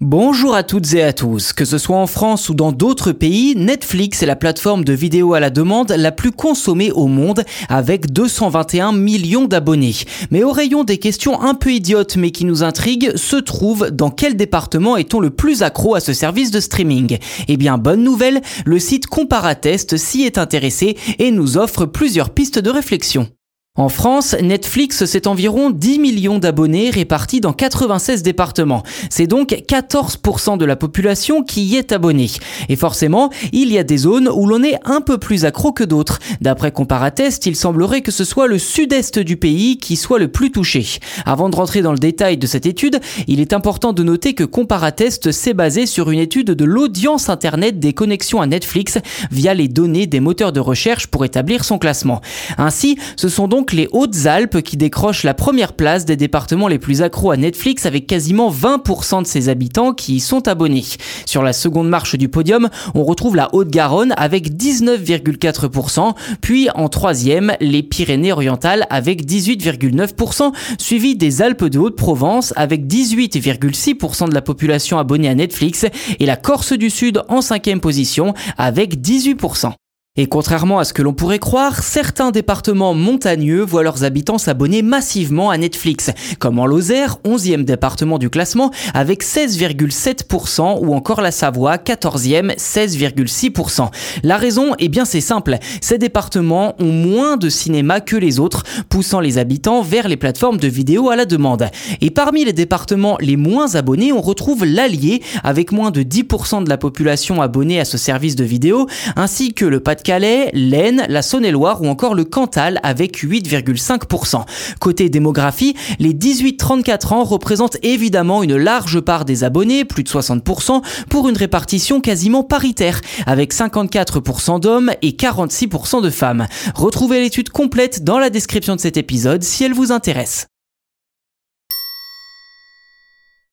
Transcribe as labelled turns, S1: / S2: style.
S1: Bonjour à toutes et à tous. Que ce soit en France ou dans d'autres pays, Netflix est la plateforme de vidéos à la demande la plus consommée au monde avec 221 millions d'abonnés. Mais au rayon des questions un peu idiotes mais qui nous intriguent, se trouve dans quel département est-on le plus accro à ce service de streaming? Eh bien, bonne nouvelle, le site Comparatest s'y est intéressé et nous offre plusieurs pistes de réflexion. En France, Netflix, c'est environ 10 millions d'abonnés répartis dans 96 départements. C'est donc 14% de la population qui y est abonnée. Et forcément, il y a des zones où l'on est un peu plus accro que d'autres. D'après Comparatest, il semblerait que ce soit le sud-est du pays qui soit le plus touché. Avant de rentrer dans le détail de cette étude, il est important de noter que Comparatest s'est basé sur une étude de l'audience Internet des connexions à Netflix via les données des moteurs de recherche pour établir son classement. Ainsi, ce sont donc les Hautes-Alpes qui décrochent la première place des départements les plus accros à Netflix avec quasiment 20% de ses habitants qui y sont abonnés. Sur la seconde marche du podium, on retrouve la Haute-Garonne avec 19,4%, puis en troisième, les Pyrénées-Orientales avec 18,9%, suivi des Alpes de Haute-Provence avec 18,6% de la population abonnée à Netflix et la Corse du Sud en cinquième position avec 18%. Et contrairement à ce que l'on pourrait croire, certains départements montagneux voient leurs habitants s'abonner massivement à Netflix, comme en Lozère, 11e département du classement, avec 16,7%, ou encore la Savoie, 14e, 16,6%. La raison, eh bien c'est simple, ces départements ont moins de cinéma que les autres, poussant les habitants vers les plateformes de vidéo à la demande. Et parmi les départements les moins abonnés, on retrouve l'Allier, avec moins de 10% de la population abonnée à ce service de vidéo, ainsi que le pas calais l'Aisne, la Saône-et-Loire ou encore le Cantal avec 8,5%. Côté démographie, les 18-34 ans représentent évidemment une large part des abonnés, plus de 60%, pour une répartition quasiment paritaire, avec 54% d'hommes et 46% de femmes. Retrouvez l'étude complète dans la description de cet épisode si elle vous intéresse.